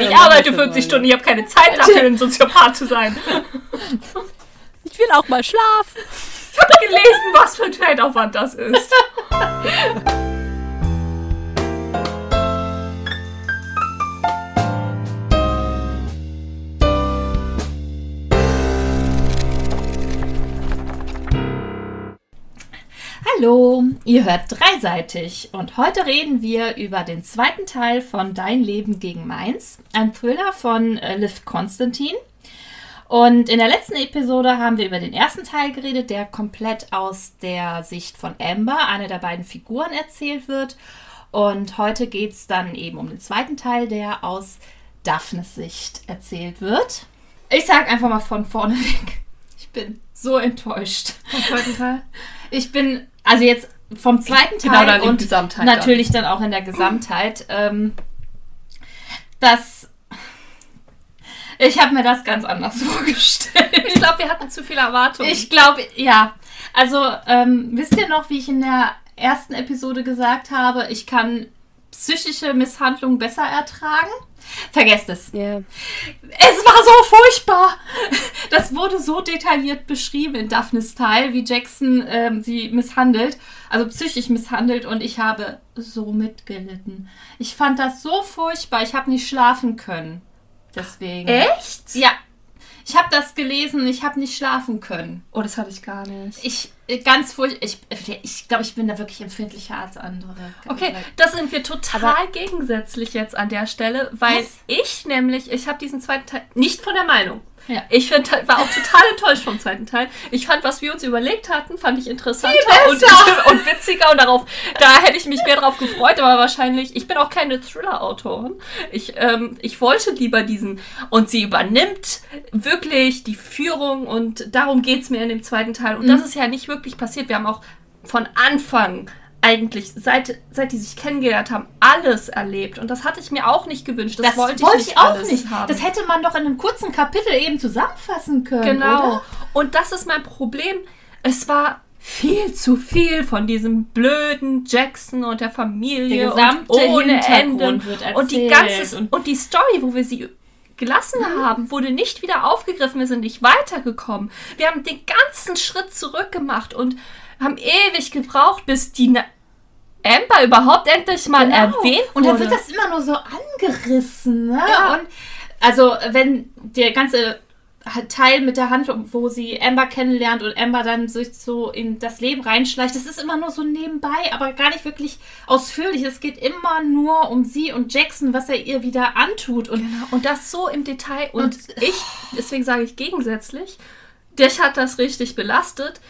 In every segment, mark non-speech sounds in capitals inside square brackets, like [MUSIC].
Ich arbeite 40 Stunden, ich habe keine Zeit dafür, ein Soziopath zu sein. [LAUGHS] Ich will auch mal schlafen. Ich habe gelesen, was für ein Zeitaufwand das ist. [LAUGHS] Hallo, ihr hört dreiseitig und heute reden wir über den zweiten Teil von Dein Leben gegen Meins, ein Thriller von äh, Liv Konstantin. Und in der letzten Episode haben wir über den ersten Teil geredet, der komplett aus der Sicht von Amber, einer der beiden Figuren, erzählt wird. Und heute geht es dann eben um den zweiten Teil, der aus Daphnes Sicht erzählt wird. Ich sag einfach mal von vorne [LAUGHS] weg, ich bin so enttäuscht. Vom zweiten Teil? Ich bin, also jetzt vom zweiten Genau, Teil dann in und Gesamtheit natürlich dann. auch in der Gesamtheit, ähm, das, ich habe mir das ganz anders [LAUGHS] vorgestellt. Ich glaube, wir hatten zu viele Erwartungen. Ich glaube, ja. Also, ähm, wisst ihr noch, wie ich in der ersten Episode gesagt habe, ich kann psychische Misshandlungen besser ertragen? Vergesst es. Ja. Es war so furchtbar. Das wurde so detailliert beschrieben in Daphnes Teil, wie Jackson ähm, sie misshandelt, also psychisch misshandelt und ich habe so mitgelitten. Ich fand das so furchtbar, ich habe nicht schlafen können. Deswegen. Echt? Ja. Ich habe das gelesen, ich habe nicht schlafen können. Oh, das hatte ich gar nicht. Ich ganz furchtbar. Ich glaube, ich, glaub, ich bin da wirklich empfindlicher als andere. Okay, das sind wir total gegensätzlich jetzt an der Stelle, weil Was? ich nämlich, ich habe diesen zweiten Teil nicht von der Meinung. Ja. Ich find, war auch total [LAUGHS] enttäuscht vom zweiten Teil. Ich fand, was wir uns überlegt hatten, fand ich interessanter und, [LAUGHS] und witziger und darauf, da hätte ich mich mehr drauf gefreut, aber wahrscheinlich, ich bin auch keine Thriller-Autorin. Ich, ähm, ich wollte lieber diesen, und sie übernimmt wirklich die Führung und darum geht's mir in dem zweiten Teil. Und Mhm. das ist ja nicht wirklich passiert. Wir haben auch von Anfang eigentlich, seit, seit die sich kennengelernt haben, alles erlebt. Und das hatte ich mir auch nicht gewünscht. Das, Das wollte wollte ich nicht ich auch nicht. haben. Das hätte man doch in einem kurzen Kapitel eben zusammenfassen können. Genau. Oder? Und das ist mein Problem. Es war viel zu viel von diesem blöden Jackson und der Familie Der gesamte und ohne Ende und die ganze und- und, die Story, wo wir sie gelassen Mhm. haben, wurde nicht wieder aufgegriffen. Wir sind nicht weitergekommen. Wir haben den ganzen Schritt zurück gemacht und haben ewig gebraucht, bis die Na Amber überhaupt endlich mal Genau. erwähnt Und wurde. dann wird das immer nur so angerissen. Ne? Ja. Und also, wenn der ganze Teil mit der Handlung, wo sie Amber kennenlernt und Amber dann sich so in das Leben reinschleicht, das ist immer nur so nebenbei, aber gar nicht wirklich ausführlich. Es geht immer nur um sie und Jackson, was er ihr wieder antut. Und Genau, und das so im Detail. Und, Und- ich, deswegen sage ich gegensätzlich, dich hat das richtig belastet.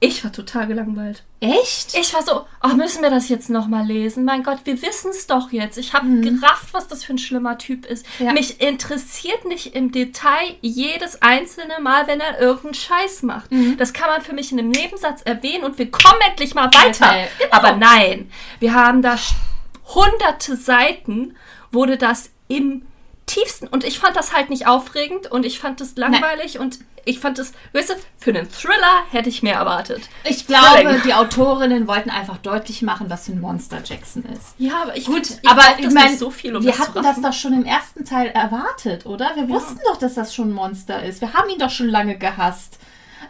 Ich war total gelangweilt. echt? Ich war so, oh, müssen wir das jetzt nochmal lesen? Mein Gott, wir wissen es doch jetzt. Ich habe gerafft, was das für ein schlimmer Typ ist. Ja. Mich interessiert nicht im Detail jedes einzelne Mal, wenn er irgendeinen Scheiß macht. Das kann man für mich in einem Nebensatz erwähnen und wir kommen endlich mal weiter. Genau. Aber nein, wir haben da hunderte Seiten, wurde das im tiefsten und ich fand das halt nicht aufregend und ich fand das langweilig und ich fand das, weißt du, für einen Thriller hätte ich mehr erwartet. Ich glaube, Thrilling. die Autorinnen wollten einfach deutlich machen, was für ein Monster Jackson ist. Ja, aber ich Gut, find, ich aber ich meine, so viel, um wir das hatten das doch schon im ersten Teil erwartet, oder? Wir wussten doch, dass das schon ein Monster ist. Wir haben ihn doch schon lange gehasst.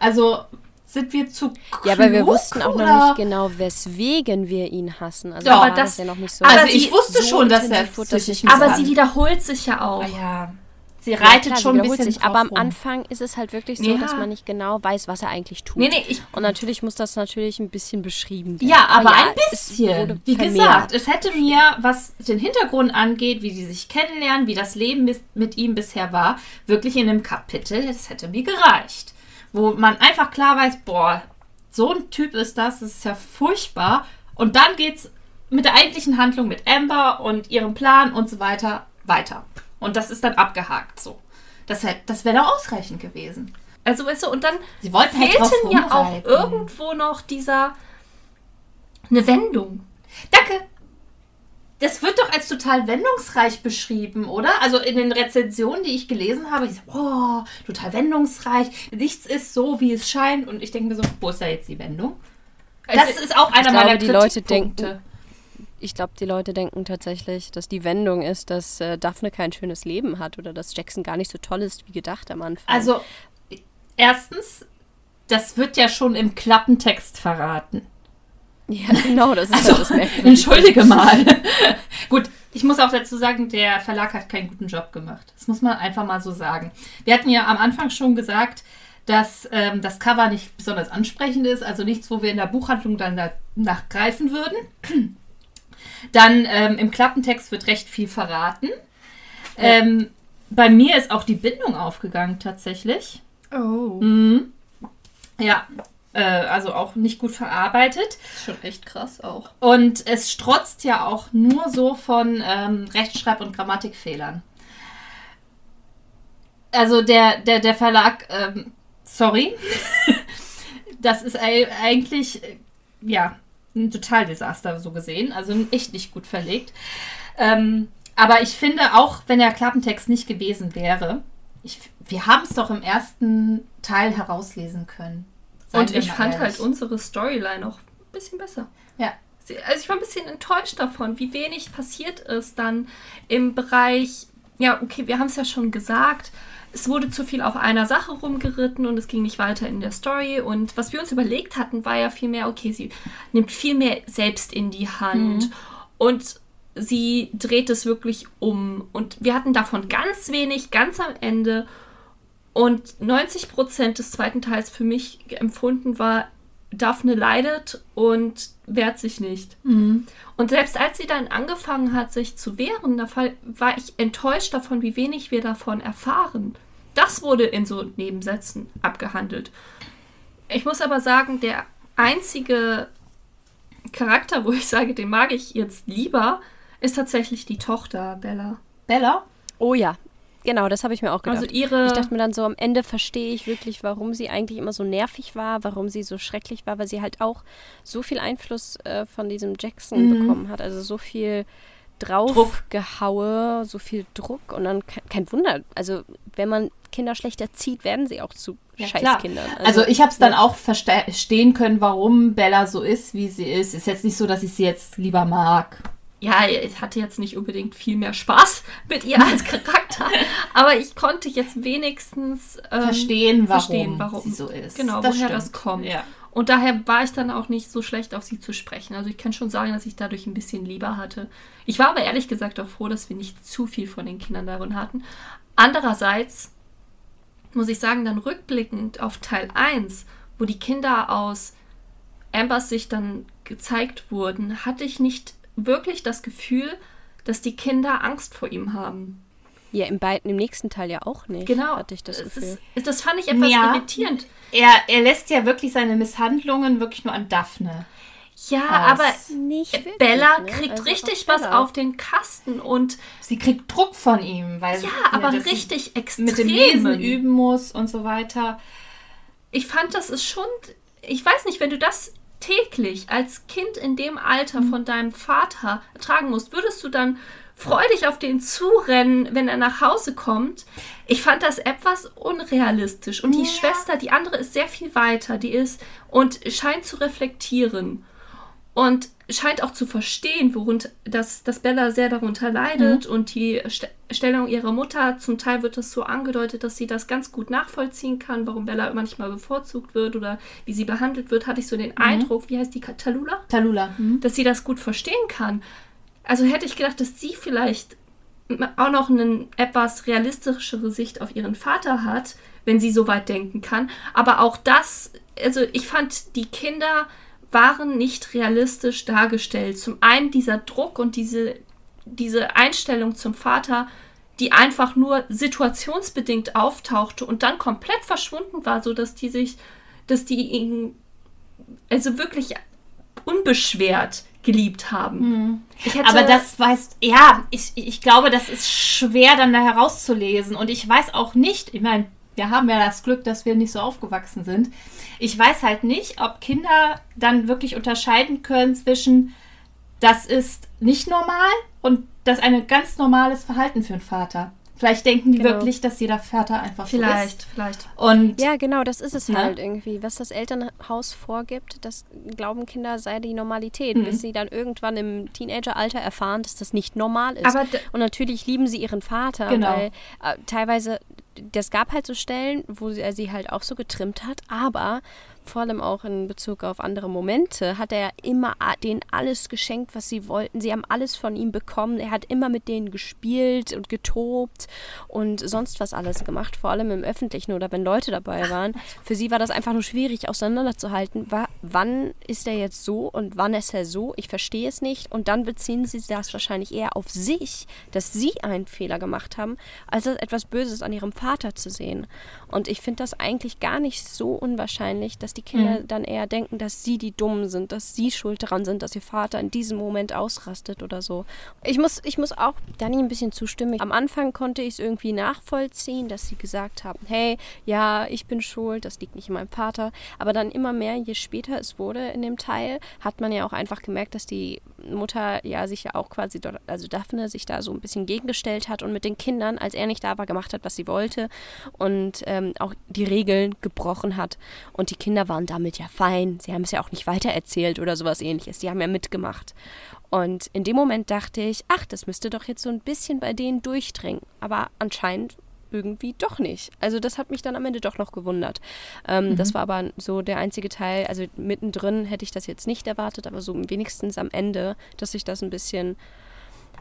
Also sind wir zu Ja, aber wir wussten auch noch oder? nicht genau, weswegen wir ihn hassen. Also Doch, aber das- das ja noch nicht so. Also Aber ich sie- wusste so schon, dass er das psychisch nicht aber sie wiederholt sich ja auch. Ah ja. Sie Ja, reitet klar, sie schon ein wiederholt bisschen sich, aber am. Anfang ist es halt wirklich so, Ja. dass man nicht genau weiß, was er eigentlich tut. Nee, nee, ich, Und natürlich muss das natürlich ein bisschen beschrieben werden. Ja, aber ein es bisschen. wurde Wie gesagt, es hätte mir, was den Hintergrund angeht, wie die sich kennenlernen, wie das Leben mit ihm bisher war, wirklich in einem Kapitel, das hätte mir gereicht. Wo man einfach klar weiß, boah, so ein Typ ist das, das ist ja furchtbar. Und dann geht's mit der eigentlichen Handlung mit Amber und ihrem Plan und so weiter weiter. Und das ist dann abgehakt so. Das, hätt- das wäre doch ausreichend gewesen. also weißt du, und dann Sie wollten halt fehlten ja auch irgendwo noch dieser, eine Wendung. Danke. Das wird doch als total wendungsreich beschrieben, oder? Also in den Rezensionen, die ich gelesen habe, ich so, oh, total wendungsreich. Nichts ist so, wie es scheint. Und ich denke mir so, wo ist da jetzt die Wendung? Das Also, ist auch einer glaube, meiner die Leute denken- Ich glaube, die Leute denken tatsächlich, dass die Wendung ist, dass äh, Daphne kein schönes Leben hat oder dass Jackson gar nicht so toll ist wie gedacht am Anfang. Also, erstens, das wird ja schon im Klappentext verraten. Ja, [LAUGHS] genau, das ist also, das Merkwürdige. Entschuldige mal. [LAUGHS] Gut, ich muss auch dazu sagen, der Verlag hat keinen guten Job gemacht. Das muss man einfach mal so sagen. Wir hatten ja am Anfang schon gesagt, dass ähm, das Cover nicht besonders ansprechend ist, also nichts, wo wir in der Buchhandlung dann danach greifen würden. [CLEARS THROAT] Dann ähm, im Klappentext wird recht viel verraten. Ähm, bei mir ist auch die Bindung aufgegangen tatsächlich. Oh. Mhm. Ja, äh, also auch nicht gut verarbeitet. Schon echt krass auch. Und es strotzt ja auch nur so von ähm, Rechtschreib- und Grammatikfehlern. Also der, der, der Verlag, ähm, sorry, [LAUGHS] das ist eigentlich, äh, ja, ein Totaldesaster so gesehen. Also echt nicht gut verlegt. Ähm, aber ich finde, auch wenn der Klappentext nicht gewesen wäre, ich, wir haben es doch im ersten Teil herauslesen können. Und ich fand ehrlich. halt unsere Storyline auch ein bisschen besser. Ja. Also ich war ein bisschen enttäuscht davon, wie wenig passiert ist dann im Bereich, ja, okay, wir haben es ja schon gesagt, es wurde zu viel auf einer Sache rumgeritten und es ging nicht weiter in der Story. Und was wir uns überlegt hatten, war ja viel mehr, okay, sie nimmt viel mehr selbst in die Hand mhm. und sie dreht es wirklich um. Und wir hatten davon ganz wenig, ganz am Ende. Und 90 Prozent des zweiten Teils für mich empfunden war, Daphne leidet und wehrt sich nicht. Mhm. Und selbst als sie dann angefangen hat, sich zu wehren, da war ich enttäuscht davon, wie wenig wir davon erfahren. Das wurde in so Nebensätzen abgehandelt. Ich muss aber sagen, der einzige Charakter, wo ich sage, den mag ich jetzt lieber, ist tatsächlich die Tochter Bella. Bella? Oh ja, Genau, das habe ich mir auch gedacht. Also ihre ich dachte mir dann so, am Ende verstehe ich wirklich, warum sie eigentlich immer so nervig war, warum sie so schrecklich war, weil sie halt auch so viel Einfluss äh, von diesem Jackson mhm. bekommen hat. Also so viel draufgehaue, so viel Druck und dann kein, kein, Wunder. Also wenn man Kinder schlecht erzieht, werden sie auch zu ja, Scheißkindern. Also, also, ich habe es dann ja. auch verstehen können, warum Bella so ist, wie sie ist. Ist jetzt nicht so, dass ich sie jetzt lieber mag ja, ich hatte jetzt nicht unbedingt viel mehr Spaß mit ihr als Charakter, [LAUGHS] aber ich konnte jetzt wenigstens ähm, verstehen, warum, verstehen, warum sie so ist. Genau, das woher stimmt. das kommt. Ja. Und daher war ich dann auch nicht so schlecht auf sie zu sprechen. Also ich kann schon sagen, dass ich dadurch ein bisschen lieber hatte. Ich war aber ehrlich gesagt auch froh, dass wir nicht zu viel von den Kindern darin hatten. Andererseits muss ich sagen, dann rückblickend auf Teil 1, wo die Kinder aus Ambers Sicht dann gezeigt wurden, hatte ich nicht wirklich das Gefühl, dass die Kinder Angst vor ihm haben. Ja, im, im nächsten Teil ja auch nicht. Genau. Hatte ich das Gefühl. Ist, das fand ich etwas ja, irritierend. Er, er lässt ja wirklich seine Misshandlungen wirklich nur an Daphne. Ja, aus. aber wirklich, Bella ne? kriegt also richtig was auf den Kasten und sie kriegt Druck von ihm, weil ja, aber richtig extrem mit dem Lesen üben muss und so weiter. Ich fand, das ist schon, ich weiß nicht, wenn du das täglich als Kind in dem Alter mhm. von deinem Vater tragen musst, würdest du dann freudig auf den zurennen, wenn er nach Hause kommt? Ich fand das etwas unrealistisch. Und die ja. Schwester, die andere, ist sehr viel weiter. Die ist und scheint zu reflektieren. Und scheint auch zu verstehen, worunter dass, dass Bella sehr darunter leidet mhm. und die St Stellung ihrer Mutter, zum Teil wird es so angedeutet, dass sie das ganz gut nachvollziehen kann, warum Bella manchmal bevorzugt wird oder wie sie behandelt wird, hatte ich so den mhm. Eindruck, wie heißt die, Talula? Talula. Mhm. Dass sie das gut verstehen kann. Also hätte ich gedacht, dass sie vielleicht auch noch eine etwas realistischere Sicht auf ihren Vater hat, wenn sie so weit denken kann. Aber auch das, also ich fand die Kinder waren nicht realistisch dargestellt. Zum einen dieser Druck und diese, diese Einstellung zum Vater, die einfach nur situationsbedingt auftauchte und dann komplett verschwunden war, so dass die sich, dass die ihn also wirklich unbeschwert geliebt haben. Hm. Aber das weißt, ja, ich, ich glaube, das ist schwer dann da herauszulesen. Und ich weiß auch nicht, ich meine, wir haben ja das Glück, dass wir nicht so aufgewachsen sind. Ich weiß halt nicht, ob Kinder dann wirklich unterscheiden können zwischen, das ist nicht normal und das ist ein ganz normales Verhalten für einen Vater. Vielleicht denken die genau. wirklich, dass jeder Vater einfach vielleicht, so ist. Vielleicht, vielleicht. Und ja, genau, das ist es ne? halt irgendwie. Was das Elternhaus vorgibt, das glauben Kinder sei die Normalität, mhm. bis sie dann irgendwann im Teenageralter erfahren, dass das nicht normal ist. Und natürlich lieben sie ihren Vater, genau. weil äh, teilweise das gab halt so Stellen, wo er sie halt auch so getrimmt hat, aber vor allem auch in Bezug auf andere Momente, hat er immer denen alles geschenkt, was sie wollten. Sie haben alles von ihm bekommen. Er hat immer mit denen gespielt und getobt und sonst was alles gemacht, vor allem im Öffentlichen oder wenn Leute dabei [LAUGHS] waren. Für sie war das einfach nur schwierig auseinanderzuhalten. wann ist er jetzt so und wann ist er so? Ich verstehe es nicht. Und dann beziehen sie das wahrscheinlich eher auf sich, dass sie einen Fehler gemacht haben, als etwas Böses an ihrem Vater zu sehen. Und ich finde das eigentlich gar nicht so unwahrscheinlich, dass die Kinder mhm. dann eher denken, dass sie die Dummen sind, dass sie schuld daran sind, dass ihr Vater in diesem Moment ausrastet oder so. Ich muss, ich muss auch Dani ein bisschen zustimmen. Am Anfang konnte ich es irgendwie nachvollziehen, dass sie gesagt haben, hey, ja, ich bin schuld, das liegt nicht in meinem Vater. Aber dann immer mehr, je später es wurde in dem Teil, hat man ja auch einfach gemerkt, dass die Mutter ja sich ja auch quasi dort, also Daphne sich da so ein bisschen gegengestellt hat und mit den Kindern, als er nicht da war, gemacht hat, was sie wollte und ähm, auch die Regeln gebrochen hat. Und die Kinder waren damit ja fein. Sie haben es ja auch nicht weitererzählt oder sowas ähnliches. Die haben ja mitgemacht. Und in dem Moment dachte ich, ach, das müsste doch jetzt so ein bisschen bei denen durchdringen. Aber anscheinend irgendwie doch nicht. Also das hat mich dann am Ende doch noch gewundert. Ähm, mhm. Das war aber so der einzige Teil, also mittendrin hätte ich das jetzt nicht erwartet, aber so wenigstens am Ende, dass sich das ein bisschen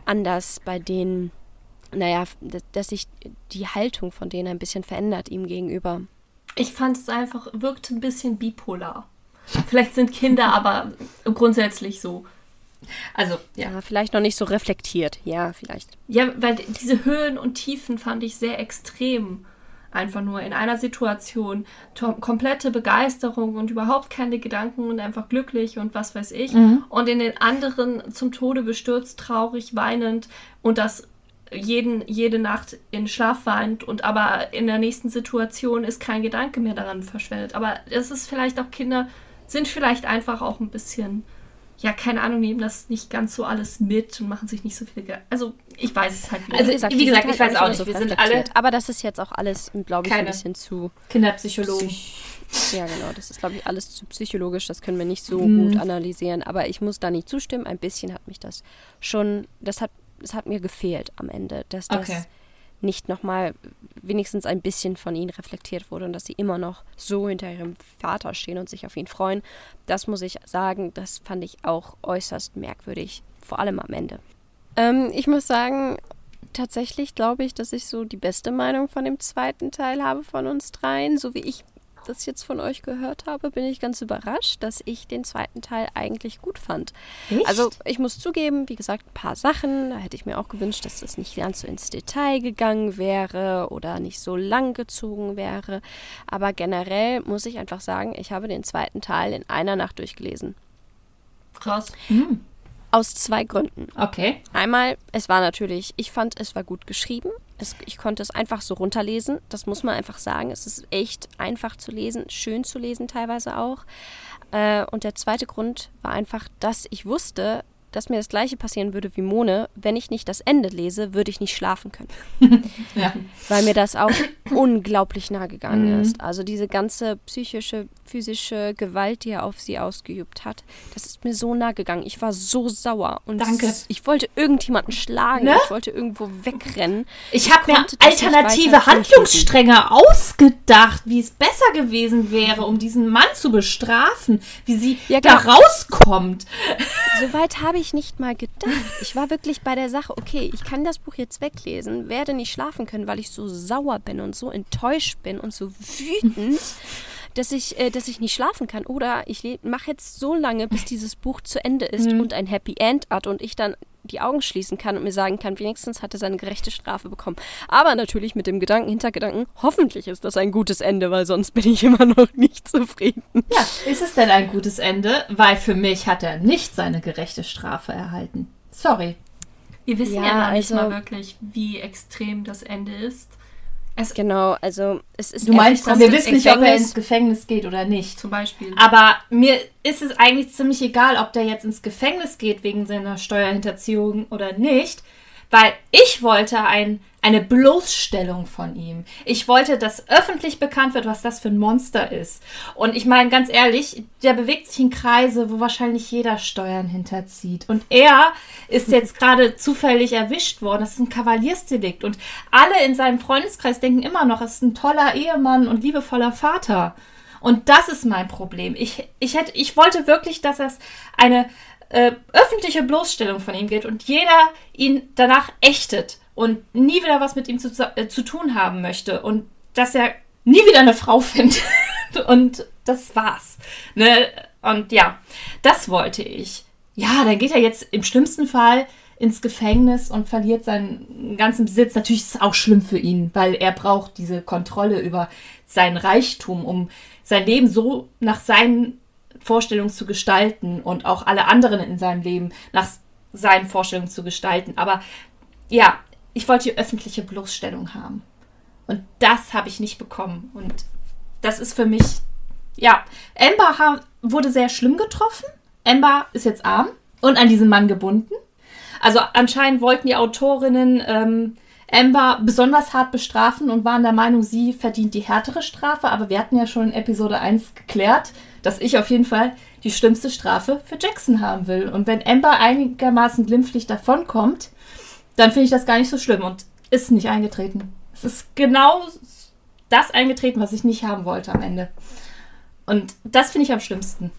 anders bei denen, naja, dass sich die Haltung von denen ein bisschen verändert ihm gegenüber. Ich fand es einfach, wirkte ein bisschen bipolar. Vielleicht sind Kinder [LAUGHS] aber grundsätzlich so. Also, ja. ja. Vielleicht noch nicht so reflektiert, ja, vielleicht. Ja, weil diese Höhen und Tiefen fand ich sehr extrem. Einfach nur in einer Situation komplette Begeisterung und überhaupt keine Gedanken und einfach glücklich und was weiß ich. Mhm. Und in den anderen zum Tode bestürzt, traurig, weinend und das jeden, jede Nacht in Schlaf weint und aber in der nächsten Situation ist kein Gedanke mehr daran verschwendet. Aber es ist vielleicht auch Kinder, sind vielleicht einfach auch ein bisschen ja, keine Ahnung, nehmen das nicht ganz so alles mit und machen sich nicht so viel. Ge also, ich weiß es halt nicht. Also, wie gesagt, wie gesagt ich halt weiß auch nicht. So wir sind alle. Aber das ist jetzt auch alles, glaube ich, ein bisschen zu. Kinderpsychologen. ja, genau. Das ist, glaube ich, alles zu psychologisch. Das können wir nicht so mhm. gut analysieren. Aber ich muss da nicht zustimmen. Ein bisschen hat mich das schon. Das hat, das hat mir gefehlt am Ende. Dass das. Okay nicht nochmal wenigstens ein bisschen von ihnen reflektiert wurde und dass sie immer noch so hinter ihrem Vater stehen und sich auf ihn freuen. Das muss ich sagen, das fand ich auch äußerst merkwürdig, vor allem am Ende. Ähm, ich muss sagen, tatsächlich glaube ich, dass ich so die beste Meinung von dem zweiten Teil habe von uns dreien, so wie ich das jetzt von euch gehört habe, bin ich ganz überrascht, dass ich den zweiten Teil eigentlich gut fand. Echt? Also ich muss zugeben, wie gesagt, ein paar Sachen. Da hätte ich mir auch gewünscht, dass das nicht ganz so ins Detail gegangen wäre oder nicht so lang gezogen wäre. Aber generell muss ich einfach sagen, ich habe den zweiten Teil in einer Nacht durchgelesen. Krass. Mhm. Aus zwei Gründen. Okay. Einmal, es war natürlich, ich fand, es war gut geschrieben. Es, ich konnte es einfach so runterlesen. Das muss man einfach sagen. Es ist echt einfach zu lesen, schön zu lesen teilweise auch. Äh, und der zweite Grund war einfach, dass ich wusste, dass mir das gleiche passieren würde wie Mone. Wenn ich nicht das Ende lese, würde ich nicht schlafen können. [LAUGHS] ja. Weil mir das auch unglaublich nahe gegangen mhm. ist. Also diese ganze psychische, physische Gewalt, die er auf sie ausgeübt hat, das ist mir so nahe gegangen. Ich war so sauer. Und Danke. ich wollte irgendjemanden schlagen. Ne? Ich wollte irgendwo wegrennen. Ich, ich habe mir alternative Handlungsstränge ausgedacht, wie es besser gewesen wäre, um diesen Mann zu bestrafen, wie sie ja, da rauskommt. Soweit habe ich nicht mal gedacht. Ich war wirklich bei der Sache, okay, ich kann das Buch jetzt weglesen, werde nicht schlafen können, weil ich so sauer bin und so enttäuscht bin und so wütend, dass ich, äh, dass ich nicht schlafen kann. Oder ich mache jetzt so lange, bis [LAUGHS] dieses Buch zu Ende ist mhm. und ein Happy End hat und ich dann die Augen schließen kann und mir sagen kann, wenigstens hat er seine gerechte Strafe bekommen. Aber natürlich mit dem Gedanken, Hintergedanken, hoffentlich ist das ein gutes Ende, weil sonst bin ich immer noch nicht zufrieden. Ja, ist es denn ein gutes Ende? Weil für mich hat er nicht seine gerechte Strafe erhalten. Sorry. Wir wissen ja, ja noch nicht also, mal wirklich, wie extrem das Ende ist. Es genau, also es ist. Du meinst, wir wissen nicht, ob er ins Gefängnis geht oder nicht. Zum Beispiel. Aber mir ist es eigentlich ziemlich egal, ob der jetzt ins Gefängnis geht wegen seiner Steuerhinterziehung oder nicht, weil ich wollte ein, eine Bloßstellung von ihm. Ich wollte, dass öffentlich bekannt wird, was das für ein Monster ist. Und ich meine, ganz ehrlich, der bewegt sich in Kreise, wo wahrscheinlich jeder Steuern hinterzieht. Und er ist jetzt [LAUGHS] gerade zufällig erwischt worden. Das ist ein Kavaliersdelikt. Und alle in seinem Freundeskreis denken immer noch, er ist ein toller Ehemann und liebevoller Vater. Und das ist mein Problem. Ich, ich, hätte, ich wollte wirklich, dass es eine äh, öffentliche Bloßstellung von ihm gibt und jeder ihn danach ächtet und nie wieder was mit ihm zu, äh, zu tun haben möchte und dass er nie wieder eine Frau [LAUGHS] findet. und das war's. Ne? Und ja, das wollte ich. Ja, dann geht er jetzt im schlimmsten Fall ins Gefängnis und verliert seinen ganzen Besitz. Natürlich ist es auch schlimm für ihn, weil er braucht diese Kontrolle über sein Reichtum, um sein Leben so nach seinen Vorstellungen zu gestalten und auch alle anderen in seinem Leben nach seinen Vorstellungen zu gestalten. Aber ja, ich wollte die öffentliche Bloßstellung haben. Und das habe ich nicht bekommen. Und das ist für mich, ja, Amber wurde sehr schlimm getroffen. Amber ist jetzt arm und an diesen Mann gebunden. Also anscheinend wollten die Autorinnen ähm, Amber besonders hart bestrafen und waren der Meinung, sie verdient die härtere Strafe. Aber wir hatten ja schon in Episode 1 geklärt, dass ich auf jeden Fall die schlimmste Strafe für Jackson haben will. Und wenn Amber einigermaßen glimpflich davonkommt, dann finde ich das gar nicht so schlimm und ist nicht eingetreten. Es ist genau das eingetreten, was ich nicht haben wollte am Ende. Und das finde ich am schlimmsten.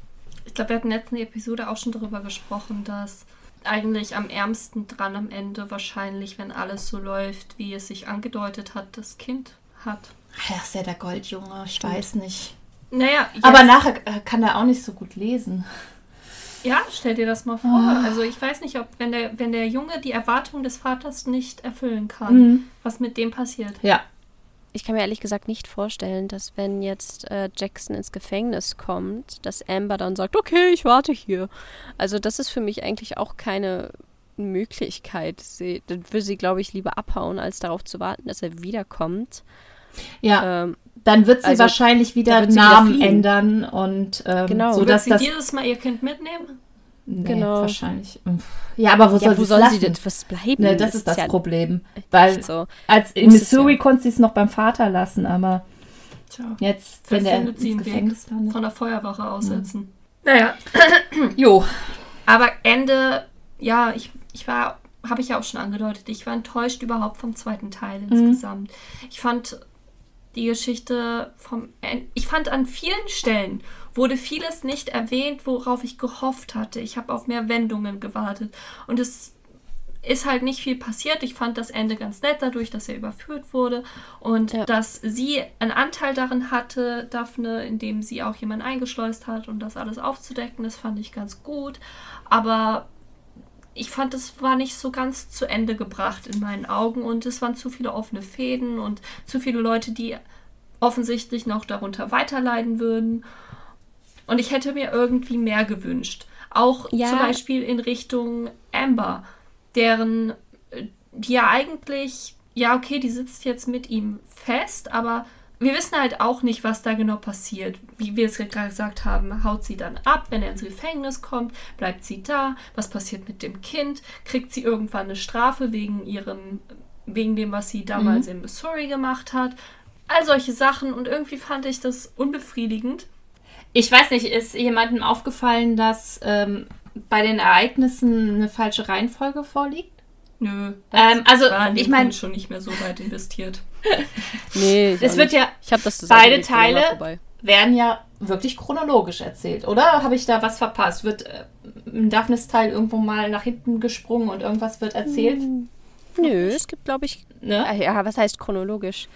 Ich glaube, wir hatten in der letzten Episode auch schon darüber gesprochen, dass eigentlich am ärmsten dran am Ende wahrscheinlich, wenn alles so läuft, wie es sich angedeutet hat, das Kind hat. Ach, ja, ist ja der Goldjunge, ich Stimmt. weiß nicht. Naja, aber nachher äh, kann er auch nicht so gut lesen. Ja, stell dir das mal vor. Oh. Also ich weiß nicht, ob wenn der, wenn der Junge die Erwartung des Vaters nicht erfüllen kann, mhm. was mit dem passiert. Ja. Ich kann mir ehrlich gesagt nicht vorstellen, dass wenn jetzt äh, Jackson ins Gefängnis kommt, dass Amber dann sagt, okay, ich warte hier. Also das ist für mich eigentlich auch keine Möglichkeit. Sie, dann würde sie, glaube ich, lieber abhauen, als darauf zu warten, dass er wiederkommt. Ja. Ähm, dann wird sie also, wahrscheinlich wieder Namen wieder ändern und ähm, genau. so dass wird sie das dieses Mal ihr Kind mitnehmen. Nee, genau. Wahrscheinlich. Ja, aber wo ja, soll, wo soll sie denn was bleiben? Ne, das, das, ist das ja Problem. Weil so. als in Missouri ja. konnte sie es noch beim Vater lassen, aber Tja. jetzt, wenn der ins Gefängnis landet. Von der Feuerwache aussetzen. Ja. Naja. [CLEARS THROAT] jo. Aber Ende, ja, ich, ich war, habe ich ja auch schon angedeutet, ich war enttäuscht überhaupt vom zweiten Teil mhm. insgesamt. Ich fand die Geschichte vom. Ich fand an vielen Stellen wurde vieles nicht erwähnt, worauf ich gehofft hatte. Ich habe auf mehr Wendungen gewartet. Und es ist halt nicht viel passiert. Ich fand das Ende ganz nett dadurch, dass er überführt wurde und ja. dass sie einen Anteil darin hatte, Daphne, indem sie auch jemanden eingeschleust hat und das alles aufzudecken. Das fand ich ganz gut. Aber ich fand, es war nicht so ganz zu Ende gebracht in meinen Augen und es waren zu viele offene Fäden und zu viele Leute, die offensichtlich noch darunter weiterleiden würden. Und ich hätte mir irgendwie mehr gewünscht. Auch ja. zum Beispiel in Richtung Amber, deren, die ja eigentlich, ja, okay, die sitzt jetzt mit ihm fest, aber wir wissen halt auch nicht, was da genau passiert. Wie wir es gerade gesagt haben, haut sie dann ab, wenn er ins Gefängnis kommt, bleibt sie da, was passiert mit dem Kind, kriegt sie irgendwann eine Strafe wegen ihrem, wegen dem, was sie damals mhm. in Missouri gemacht hat. All solche Sachen und irgendwie fand ich das unbefriedigend. Ich weiß nicht, ist jemandem aufgefallen, dass ähm, bei den Ereignissen eine falsche Reihenfolge vorliegt? Nö. Ähm, also ich meine schon nicht mehr so weit investiert. [LAUGHS] nee, es wird ja ich hab das beide Teile werden ja wirklich chronologisch erzählt, oder? Habe ich da was verpasst? Wird äh, ein Daphnes Teil irgendwo mal nach hinten gesprungen und irgendwas wird erzählt? Hm. Nö, es gibt glaube ich, ne? Ah, ja, was heißt chronologisch?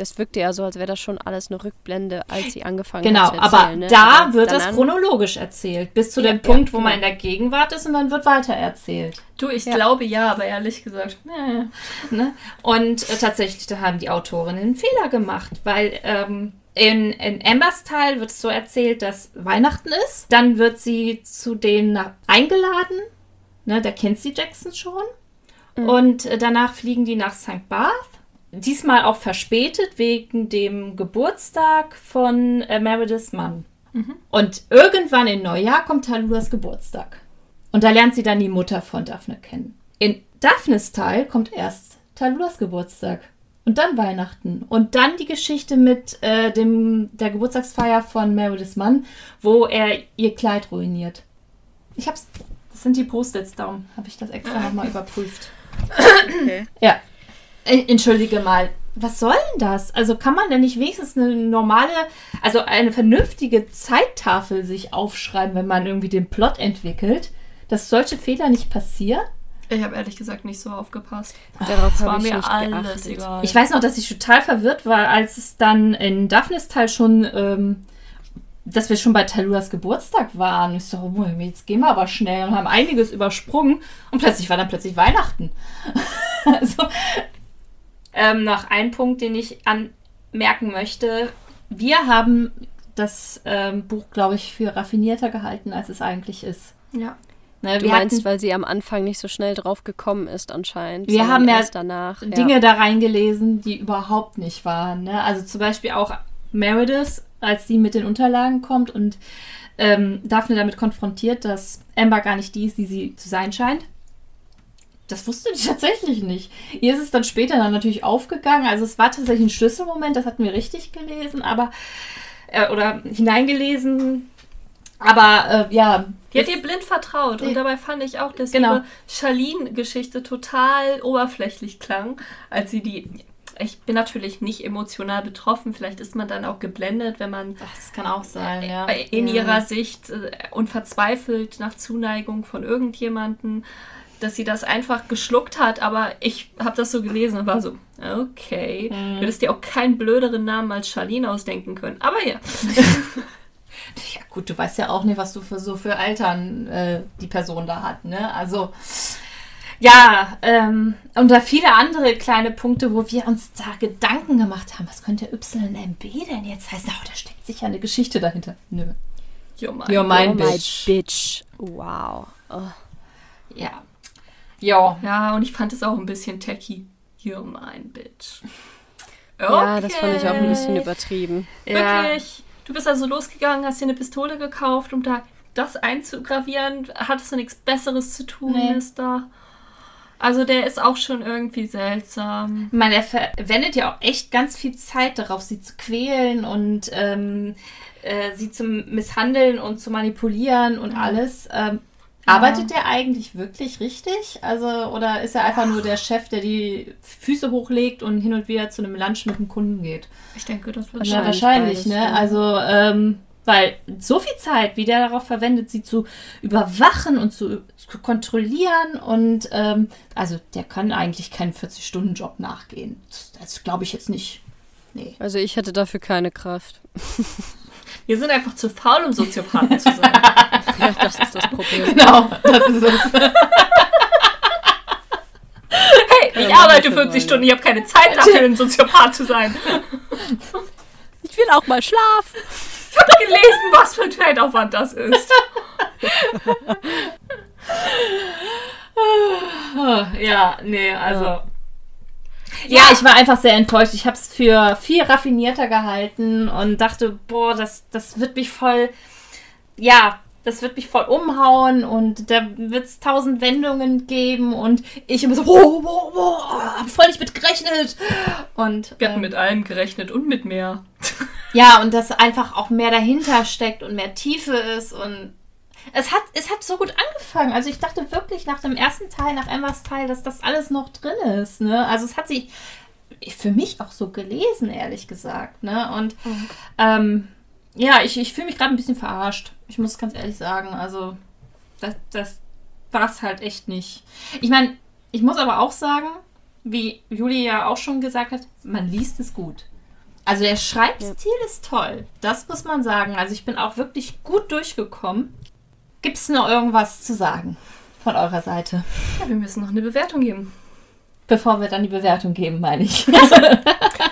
Das wirkte ja so, als wäre das schon alles eine Rückblende, als sie angefangen genau, hat zu erzählen. Genau, aber ne? da aber wird das chronologisch erzählt, bis zu ja, dem Punkt, ja, wo genau. man in der Gegenwart ist und dann wird weiter erzählt. Du, ich ja. glaube ja, aber ehrlich gesagt, nee. ne? Und äh, tatsächlich, da haben die Autorinnen einen Fehler gemacht, weil ähm, in, in Ambers Teil wird es so erzählt, dass Weihnachten ist. Dann wird sie zu denen eingeladen. Ne, da kennt sie Jackson schon. Mhm. Und äh, danach fliegen die nach St. Bath diesmal auch verspätet wegen dem Geburtstag von äh, Merediths Mann. Mhm. Und irgendwann im Neujahr kommt Talulas Geburtstag. Und da lernt sie dann die Mutter von Daphne kennen. In Daphnes Teil kommt erst Talulas Geburtstag. Und dann Weihnachten. Und dann die Geschichte mit äh, dem, der Geburtstagsfeier von Merediths Mann, wo er ihr Kleid ruiniert. Ich hab's. Das sind die Post-its, darum habe ich das extra nochmal [LAUGHS] überprüft. Okay. Ja. Äh, entschuldige mal, was soll denn das? Also kann man denn nicht wenigstens eine normale, also eine vernünftige Zeittafel sich aufschreiben, wenn man irgendwie den Plot entwickelt, dass solche Fehler nicht passieren? Ich habe ehrlich gesagt nicht so aufgepasst. Darauf war mir alles egal. Ich weiß noch, dass ich total verwirrt war, als es dann in Daphnes Teil schon, ähm, dass wir schon bei Taluras Geburtstag waren. Ich so, oh, jetzt gehen wir aber schnell und haben einiges übersprungen und plötzlich war dann plötzlich Weihnachten. [LAUGHS] also ähm, noch ein Punkt, den ich anmerken möchte. Wir haben das ähm, Buch, glaube ich, für raffinierter gehalten, als es eigentlich ist. Ja. Ne, du meinst, hatten, weil sie am Anfang nicht so schnell drauf gekommen ist anscheinend. Wir haben ja danach, Dinge ja. da reingelesen, die überhaupt nicht waren. Ne? Also zum Beispiel auch Meredith, als sie mit den Unterlagen kommt und ähm, Daphne damit konfrontiert, dass Amber gar nicht die ist, die sie zu sein scheint. Das wusste die [LAUGHS] tatsächlich nicht. Ihr ist es dann später dann natürlich aufgegangen. Also es war tatsächlich ein Schlüsselmoment, das hatten wir richtig gelesen, aber äh, oder hineingelesen. Aber äh, ja, die hat ihr blind vertraut. Und dabei fand ich auch, dass genau. ihre Charlene-Geschichte total oberflächlich klang, als sie die. Ich bin natürlich nicht emotional betroffen. Vielleicht ist man dann auch geblendet, wenn man. Ach, das kann auch sein, ja. In ja. ihrer Sicht äh, und verzweifelt nach Zuneigung von irgendjemandem, dass sie das einfach geschluckt hat. Aber ich habe das so gelesen und war so, okay. Mhm. Du hättest dir auch keinen blöderen Namen als Charlene ausdenken können. Aber ja. [LAUGHS] Ja, gut, du weißt ja auch nicht, was du für so für Eltern äh, die Person da hat, ne? Also. Ja, ähm, und da viele andere kleine Punkte, wo wir uns da Gedanken gemacht haben, was könnte YMB denn jetzt heißen? Oh, da steckt sicher eine Geschichte dahinter. Nö. You're my, You're my, You're bitch. my bitch. Wow. Oh. Ja. Ja. Ja, und ich fand es auch ein bisschen tacky. You're my bitch. Okay. Ja, das fand ich auch ein bisschen übertrieben. Wirklich. Du bist also losgegangen, hast dir eine Pistole gekauft, um da das einzugravieren. Hattest du nichts Besseres zu tun, nee. Mister? Also der ist auch schon irgendwie seltsam. Ich meine, er verwendet ja auch echt ganz viel Zeit darauf, sie zu quälen und ähm, äh, sie zu misshandeln und zu manipulieren und mhm. alles. Ähm, Arbeitet der eigentlich wirklich richtig? Also, oder ist er einfach nur der Chef, der die Füße hochlegt und hin und wieder zu einem Lunch mit einem Kunden geht? Ich denke, das wird ja, wahrscheinlich, ne? Also, ähm, weil so viel Zeit, wie der darauf verwendet, sie zu überwachen und zu, zu kontrollieren und ähm, also der kann eigentlich keinen 40-Stunden-Job nachgehen. Das, das glaube ich jetzt nicht. Nee. Also ich hätte dafür keine Kraft. Wir sind einfach zu faul, um Soziopathen zu sein. [LAUGHS] ja, das ist das Problem. Genau, das ist es. hey, ich ja, arbeite 40 Stunden, ich habe keine Zeit dafür, ein Soziopath zu sein. Ich will auch mal schlafen. Ich habe gelesen, was für ein Zeitaufwand das ist. ja, nee, also ja, ich war einfach sehr enttäuscht. Ich habe es für viel raffinierter gehalten und dachte, boah, das, das wird mich voll, ja, das wird mich voll umhauen und da wird es tausend Wendungen geben und ich immer so, boah, boah, boah, hab voll nicht mit gerechnet. Und, Wir hatten ähm, mit allem gerechnet und mit mehr. [LAUGHS] Ja, und dass einfach auch mehr dahinter steckt und mehr Tiefe ist und es hat, es hat so gut angefangen. Also ich dachte wirklich nach dem ersten Teil, nach Emmas Teil, dass das alles noch drin ist. Ne? Also es hat sich für mich auch so gelesen, ehrlich gesagt. Ne? Und mhm. ähm, ja, ich, ich fühle mich gerade ein bisschen verarscht. Ich muss ganz ehrlich sagen. Also das, das war es halt echt nicht. Ich meine, ich muss aber auch sagen, wie Julia ja auch schon gesagt hat, man liest es gut. Also der Schreibstil ja. ist toll. Das muss man sagen. Also ich bin auch wirklich gut durchgekommen. Gibt es noch irgendwas zu sagen von eurer Seite? Ja, wir müssen noch eine Bewertung geben. Bevor wir dann die Bewertung geben, meine ich. [LAUGHS] [LAUGHS]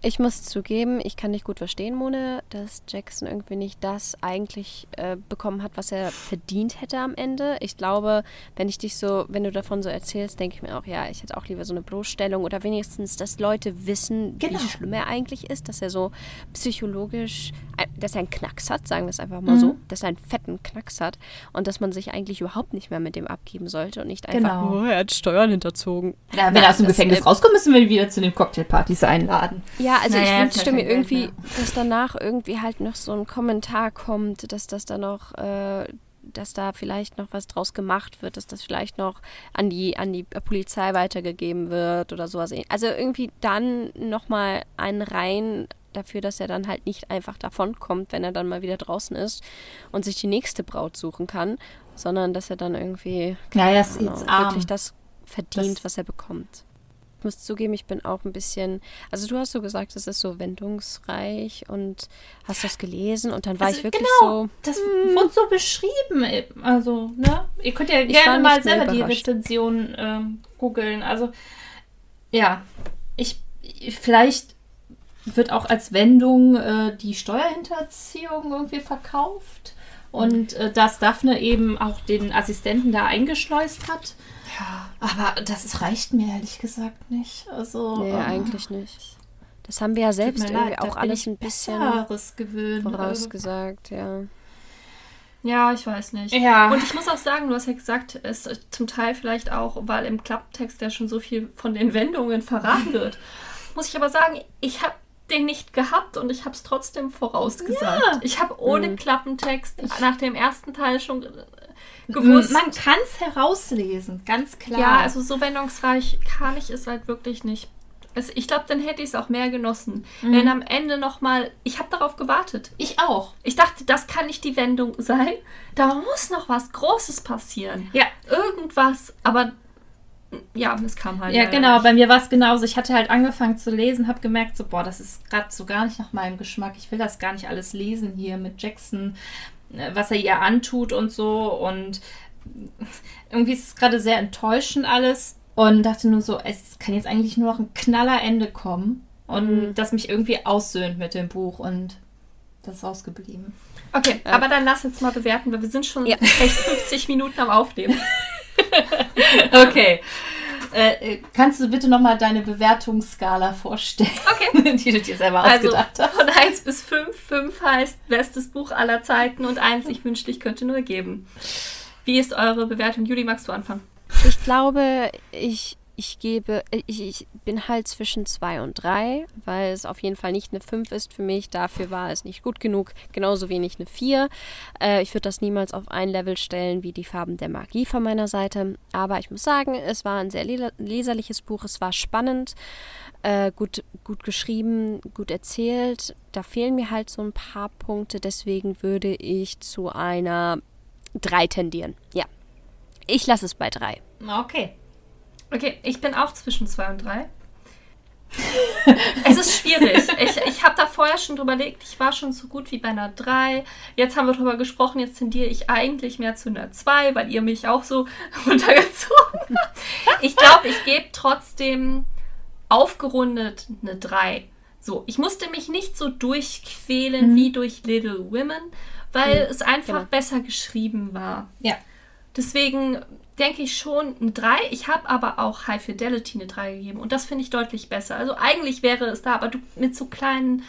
Ich muss zugeben, ich kann nicht gut verstehen, Mone, dass Jackson irgendwie nicht das eigentlich äh, bekommen hat, was er verdient hätte am Ende. Ich glaube, wenn ich dich so, wenn du davon so erzählst, denke ich mir auch, ja, ich hätte auch lieber so eine Bloßstellung oder wenigstens, dass Leute wissen, genau. wie schlimm er eigentlich ist, dass er so psychologisch, dass er einen Knacks hat, sagen wir es einfach mal mhm. so, dass er einen fetten Knacks hat und dass man sich eigentlich überhaupt nicht mehr mit dem abgeben sollte und nicht einfach, genau. oh, er hat Steuern hinterzogen. Ja, wenn er aus dem Gefängnis äh, rauskommt, müssen wir ihn wieder zu den Cocktailpartys einladen. Ja, also naja, ich wünschte mir irgendwie, mehr. dass danach irgendwie halt noch so ein Kommentar kommt, dass das dann noch äh, dass da vielleicht noch was draus gemacht wird, dass das vielleicht noch an die, an die Polizei weitergegeben wird oder sowas. Also irgendwie dann nochmal einen rein dafür, dass er dann halt nicht einfach davonkommt, wenn er dann mal wieder draußen ist und sich die nächste Braut suchen kann, sondern dass er dann irgendwie naja, Ahnung, wirklich das verdient, das was er bekommt. Ich muss zugeben, ich bin auch ein bisschen, also du hast so gesagt, es ist so wendungsreich und hast das gelesen und dann war also ich wirklich genau, so. Das hm. wurde so beschrieben. Also, ne? Ihr könnt ja gerne mal selber die Rezension ähm, googeln. Also, ja, ich, vielleicht wird auch als Wendung äh, die Steuerhinterziehung irgendwie verkauft und äh, dass Daphne eben auch den Assistenten da eingeschleust hat. Ja, aber das reicht mir ehrlich gesagt nicht. Also, nee, ähm, eigentlich nicht. Das haben wir ja selbst irgendwie leid, auch alles ein bisschen gewöhnt, vorausgesagt, ja. Ja, ich weiß nicht. Ja. Und ich muss auch sagen, du hast ja gesagt, es zum Teil vielleicht auch, weil im Klapptext ja schon so viel von den Wendungen verraten wird. [LAUGHS] muss ich aber sagen, ich habe den nicht gehabt und ich habe es trotzdem vorausgesagt. Ja. Ich habe ohne mhm. Klappentext nach dem ersten Teil schon gewusst. Man kann es herauslesen, ganz klar. Ja, also so wendungsreich kann ich es halt wirklich nicht. Also ich glaube, dann hätte ich es auch mehr genossen. Mhm. Wenn am Ende nochmal, ich habe darauf gewartet. Ich auch. Ich dachte, das kann nicht die Wendung sein. Da muss noch was Großes passieren. Ja. Irgendwas. Aber ja, es kam halt. Ja, genau. Nicht. Bei mir war es genauso. Ich hatte halt angefangen zu lesen, habe gemerkt, so, boah, das ist gerade so gar nicht nach meinem Geschmack. Ich will das gar nicht alles lesen hier mit Jackson. Äh, was er ihr antut und so. Und irgendwie ist es gerade sehr enttäuschend alles. Und dachte nur so, es kann jetzt eigentlich nur noch ein Knallerende kommen. Und mhm. das mich irgendwie aussöhnt mit dem Buch. Und das ist ausgeblieben. Okay, äh. aber dann lass jetzt mal bewerten, weil wir sind schon ja. echt 50 Minuten am Aufnehmen. [LAUGHS] [LAUGHS] okay. Äh, äh, kannst du bitte nochmal deine Bewertungsskala vorstellen, okay. [LAUGHS] die du dir selber also, ausgedacht hast? Von 1 bis 5. 5 heißt bestes Buch aller Zeiten und 1, ich wünschte, ich könnte nur geben. Wie ist eure Bewertung? Juli, magst du anfangen? Ich glaube, ich ich gebe, ich, ich bin halt zwischen zwei und drei, weil es auf jeden Fall nicht eine fünf ist für mich. Dafür war es nicht gut genug. Genauso wenig eine vier. Äh, ich würde das niemals auf ein Level stellen wie die Farben der Magie von meiner Seite. Aber ich muss sagen, es war ein sehr leserliches Buch. Es war spannend, äh, gut, gut geschrieben, gut erzählt. Da fehlen mir halt so ein paar Punkte. Deswegen würde ich zu einer drei tendieren. Ja. Ich lasse es bei drei. Okay. Okay, ich bin auch zwischen zwei und drei. es ist schwierig. Ich, ich habe da vorher schon drüber überlegt, ich war schon so gut wie bei einer 3. Jetzt haben wir drüber gesprochen, jetzt tendiere ich eigentlich mehr zu einer 2, weil ihr mich auch so [LAUGHS] runtergezogen habt. Ich glaube, ich gebe trotzdem aufgerundet eine 3. So, ich musste mich nicht so durchquälen mhm. wie durch Little Women, weil mhm, es einfach genau. besser geschrieben war. Ja. Deswegen denke ich schon ein 3. Ich habe aber auch High Fidelity eine 3 gegeben und das finde ich deutlich besser. Also eigentlich wäre es da, aber du mit so kleinen.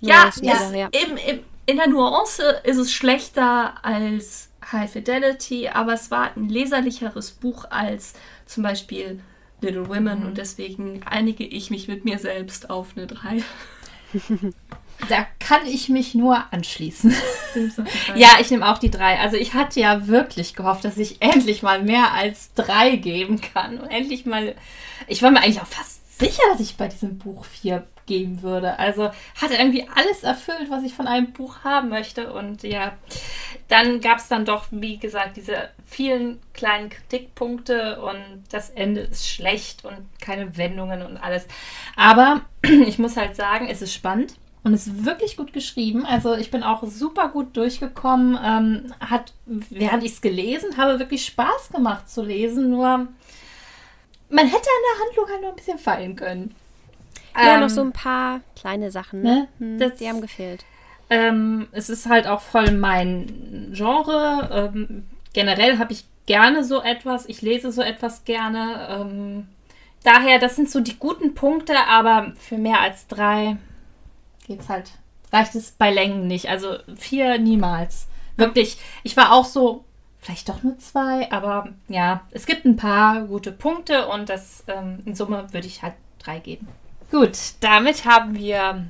Ja, ja, ja. Eben, eben, in der Nuance ist es schlechter als High Fidelity, aber es war ein leserlicheres Buch als zum Beispiel Little Women mhm. und deswegen einige ich mich mit mir selbst auf eine 3. [LAUGHS] Da kann ich mich nur anschließen. ja, ich nehme auch die drei. Also ich hatte ja wirklich gehofft, dass ich endlich mal mehr als drei geben kann. Und endlich mal. Ich war mir eigentlich auch fast sicher, dass ich bei diesem Buch vier geben würde. Also hat irgendwie alles erfüllt, was ich von einem Buch haben möchte. Und ja, dann gab es dann doch, wie gesagt, diese vielen kleinen Kritikpunkte und das Ende ist schlecht und keine Wendungen und alles. Aber [CLEARS THROAT] ich muss halt sagen, es ist spannend. Und ist wirklich gut geschrieben. Also ich bin auch super gut durchgekommen. Ähm, hat, während ich es gelesen habe, wirklich Spaß gemacht zu lesen. Nur man hätte an der Handlung halt noch ein bisschen feilen können. Ja, ähm, noch so ein paar kleine Sachen, ne? ne? Hm, das, die haben gefehlt. Ähm, es ist halt auch voll mein Genre. Ähm, generell habe ich gerne so etwas. Ich lese so etwas gerne. Ähm, daher, das sind so die guten Punkte, aber für mehr als drei geht es halt reicht es bei Längen nicht. Also vier niemals. Wirklich, ich war auch so, vielleicht doch nur zwei, aber ja, es gibt ein paar gute Punkte und das ähm, in Summe würde ich halt drei geben. Gut, damit haben wir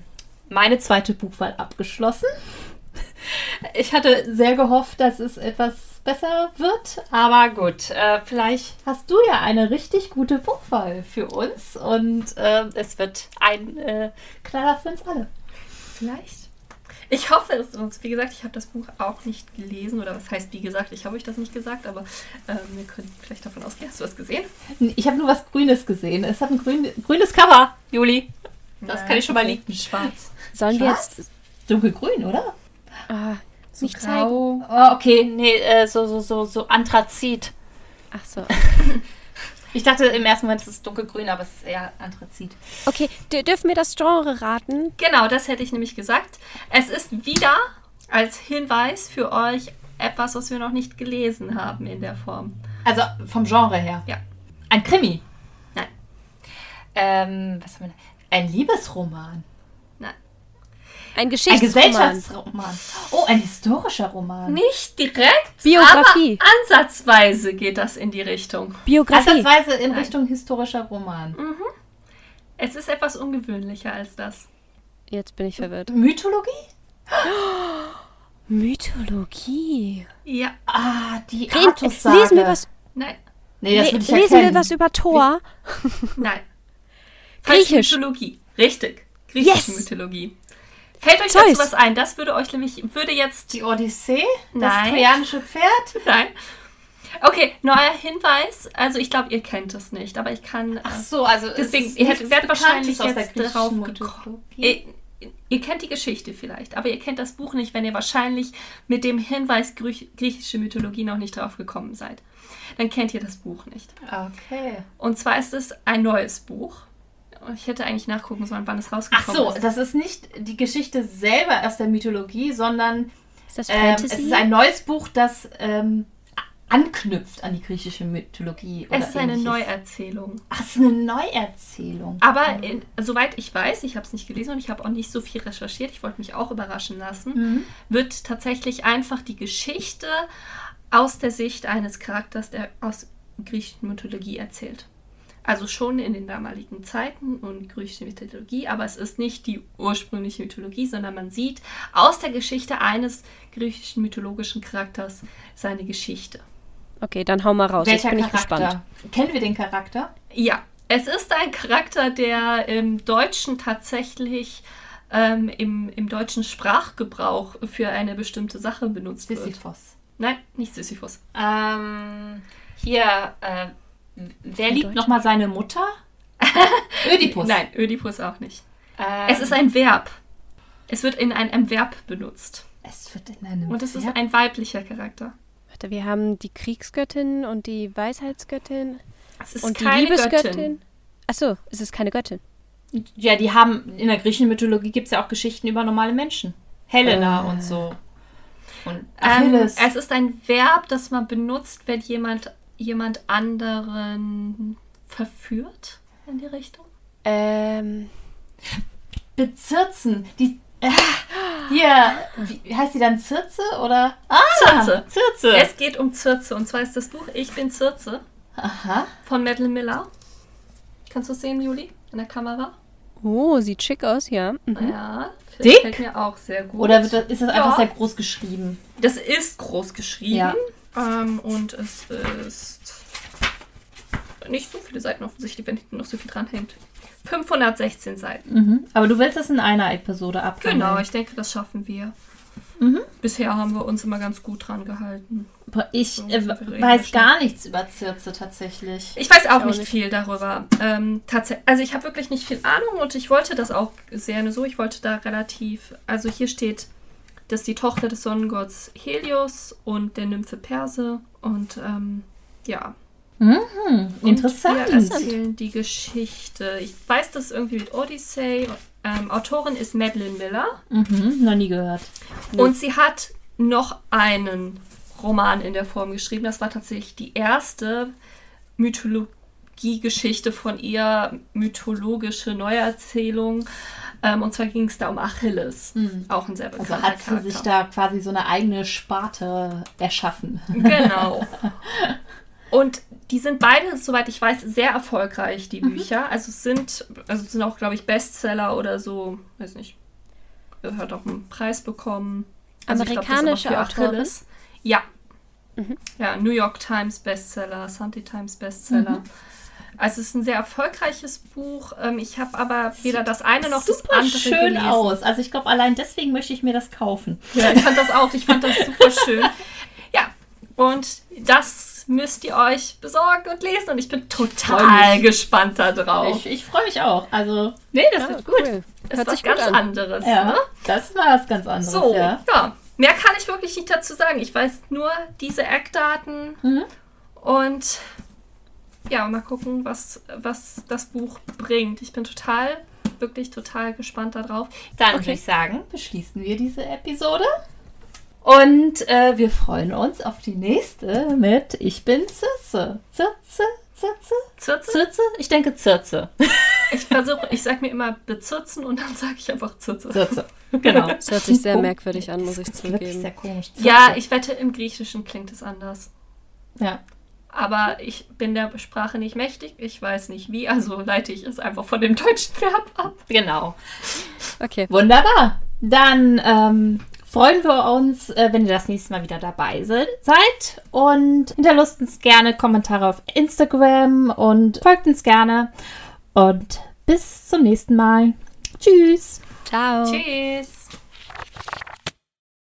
meine zweite Buchwahl abgeschlossen. [LAUGHS] Ich hatte sehr gehofft, dass es etwas besser wird, aber gut, äh, vielleicht hast du ja eine richtig gute Buchwahl für uns und äh, es wird ein äh, Knaller für uns alle. Vielleicht. Ich hoffe es. Und wie gesagt, ich habe das Buch auch nicht gelesen. Oder was heißt, wie gesagt, ich habe euch das nicht gesagt, aber ähm, wir können vielleicht davon ausgehen. Hast du was gesehen? Ich habe nur was Grünes gesehen. Es hat ein grün, grünes Cover, Juli. Das Nein, kann ich schon mal liegen. Schwarz. Sollen Schwarz? wir jetzt. Dunkelgrün, oder? Ah, so nicht zeigen. Oh, okay, nee, äh, so, so, so, so Anthrazit. Ach so. [LAUGHS] Ich dachte im ersten Moment, es ist dunkelgrün, aber es ist eher Anthrazit. Okay, dürfen wir das Genre raten? Genau, das hätte ich nämlich gesagt. Es ist wieder als Hinweis für euch etwas, was wir noch nicht gelesen haben in der Form. Also vom Genre her? Ja. Ein Krimi? Nein. Ähm, was haben wir da? Ein Liebesroman? Ein Geschichtsroman. Ein Gesellschaftsroman. Oh, ein historischer Roman. Nicht direkt, Biografie. aber ansatzweise geht das in die Richtung. Biografie. Ansatzweise in Nein. Richtung historischer Roman. Mhm. Es ist etwas ungewöhnlicher als das. Jetzt bin ich verwirrt. Mythologie? [GASPS] Mythologie. Ja. Ah, die Artus-Sage. Lesen wir was... Nein. Nee, das Le ich Lesen wir was über Thor? Nein. [LAUGHS] Griechisch. Mythologie. Richtig. Griechische yes. Mythologie. Fällt euch Zeus. dazu was ein? Das würde euch nämlich, würde jetzt... Die Odyssee? Nein. Das trojanische Pferd? [LAUGHS] Nein. Okay, neuer Hinweis. Also ich glaube, ihr kennt es nicht, aber ich kann... Ach so, also deswegen, ihr werdet wahrscheinlich jetzt drauf gekommen. Ihr, ihr, kennt die Geschichte vielleicht, aber ihr kennt das Buch nicht, wenn ihr wahrscheinlich mit dem Hinweis griechische Mythologie noch nicht drauf gekommen seid. Dann kennt ihr das Buch nicht. Okay. Und zwar ist es ein neues Buch. Ich hätte eigentlich nachgucken sollen, wann es rausgekommen ist. Ach so, ist. das ist nicht die Geschichte selber aus der Mythologie, sondern ist das ähm, es ist ein neues Buch, das ähm, anknüpft an die griechische Mythologie. es ist eine ähnliches. Neuerzählung. Ach, es ist eine Neuerzählung. Aber in, soweit ich weiß, ich habe es nicht gelesen und ich habe auch nicht so viel recherchiert, ich wollte mich auch überraschen lassen, mhm. wird tatsächlich einfach die Geschichte aus der Sicht eines Charakters, der aus griechischen Mythologie erzählt. Also schon in den damaligen Zeiten und griechische Mythologie, aber es ist nicht die ursprüngliche Mythologie, sondern man sieht aus der Geschichte eines griechischen mythologischen Charakters seine Geschichte. Okay, dann hau mal raus. Welcher Jetzt bin Charakter? ich gespannt. Kennen wir den Charakter? Ja, es ist ein Charakter, der im Deutschen tatsächlich ähm, im, im deutschen Sprachgebrauch für eine bestimmte Sache benutzt Sisyphos. wird. Sisyphos. Nein, nicht Sisyphos. Ähm, hier, äh, Wer liebt nochmal seine Mutter? [LAUGHS] Ödipus. Nein, Ödipus auch nicht. Ähm, es ist ein Verb. Es wird in einem Verb benutzt. Es wird in einem Und es Verb? ist ein weiblicher Charakter. Warte, wir haben die Kriegsgöttin und die Weisheitsgöttin. Es ist und keine die Liebesgöttin. Göttin. Achso, es ist keine Göttin. Ja, die haben, in der griechischen Mythologie gibt es ja auch Geschichten über normale Menschen. Helena äh. und so. Und Achilles. Ähm, es ist ein Verb, das man benutzt, wenn jemand jemand anderen verführt in die Richtung? Ähm. Bezirzen. Die. Äh, [GASPS] hier, wie heißt die dann Zirze oder? Ah, Zirze. Zirze. Es geht um Zirze und zwar ist das Buch Ich bin Zirze Aha. von Madeline Miller. Kannst du es sehen, Juli, in der Kamera? Oh, sieht schick aus, ja. Mhm. Ja, Dick? gefällt mir auch sehr gut. Oder das, ist das einfach ja. sehr groß geschrieben? Das ist groß geschrieben. Ja. Ähm, und es ist nicht so viele Seiten offensichtlich, wenn hinten noch so viel dran hängt. 516 Seiten. Mhm. Aber du willst das in einer Episode abhandeln? Genau, ich denke, das schaffen wir. Mhm. Bisher haben wir uns immer ganz gut dran gehalten. Ich äh, weiß gar nichts über Zirze tatsächlich. Ich weiß auch, ich nicht, nicht, viel darüber. Ähm, also ich habe wirklich nicht viel Ahnung und ich wollte das auch sehr so. Ich wollte da relativ. Also hier steht das ist die Tochter des Sonnengotts Helios und der Nymphe Perse. Und ähm, ja. Mhm, interessant. Und wir erzählen die Geschichte. Ich weiß das irgendwie mit Odyssey. Ähm, Autorin ist Madeline Miller. Mhm, noch nie gehört. Und sie hat noch einen Roman in der Form geschrieben. Das war tatsächlich die erste Mythologie-Geschichte von ihr, mythologische Neuerzählung Ähm, und zwar ging es da um Achilles. Mhm. Auch ein sehr bekannter Also hat sie Charakter. sich da quasi so eine eigene Sparte erschaffen. Genau. [LAUGHS] Und die sind beide, soweit ich weiß, sehr erfolgreich, die mhm. Bücher. Also sind, also sind auch, glaube ich, Bestseller oder so, weiß nicht. Hat auch einen Preis bekommen. Also Amerikanische glaub, Autorin? Ja. Mhm. Ja, New York Times Bestseller, Sunday Times Bestseller. Mhm. Also es ist ein sehr erfolgreiches Buch. Ähm, ich habe aber weder das eine noch das andere schön gelesen. aus. Also ich glaube, allein deswegen möchte ich mir das kaufen. Ja, ich fand das auch. Ich fand das super schön. [LAUGHS] Ja, und das müsst ihr euch besorgen und lesen. Und ich bin total gespannt darauf. Ich, ich freue mich auch. Also, nee, das ja, wird gut. Cool. Das ist was ganz an. anderes. Ja, ne? das war was ganz anderes. So, ja. ja. Mehr kann ich wirklich nicht dazu sagen. Ich weiß nur diese Eckdaten mhm. und ja, mal gucken, was, was das Buch bringt. Ich bin total, wirklich total gespannt darauf. Dann okay. würde ich sagen, beschließen wir diese Episode. Und äh, wir freuen uns auf die nächste mit Ich bin Zirze. Zirze? Zirze? Zirze? Zirze? Ich denke Zirze. [LAUGHS] Ich versuche, ich sage mir immer bezirzen und dann sage ich einfach Zirze. Zirze. [LAUGHS] Genau. Das hört sich sehr merkwürdig an, muss ich zugeben. Wirklich sehr komisch. Zirze. Ja, ich wette, im Griechischen klingt es anders. Ja. Aber ich bin der Sprache nicht mächtig. Ich weiß nicht wie, also leite ich es einfach von dem deutschen Verb ab. Genau. Okay. Wunderbar. Dann ähm, freuen wir uns, äh, wenn ihr das nächste Mal wieder dabei seid. Und hinterlasst uns gerne Kommentare auf Instagram und folgt uns gerne. Und bis zum nächsten Mal. Tschüss. Ciao. Tschüss.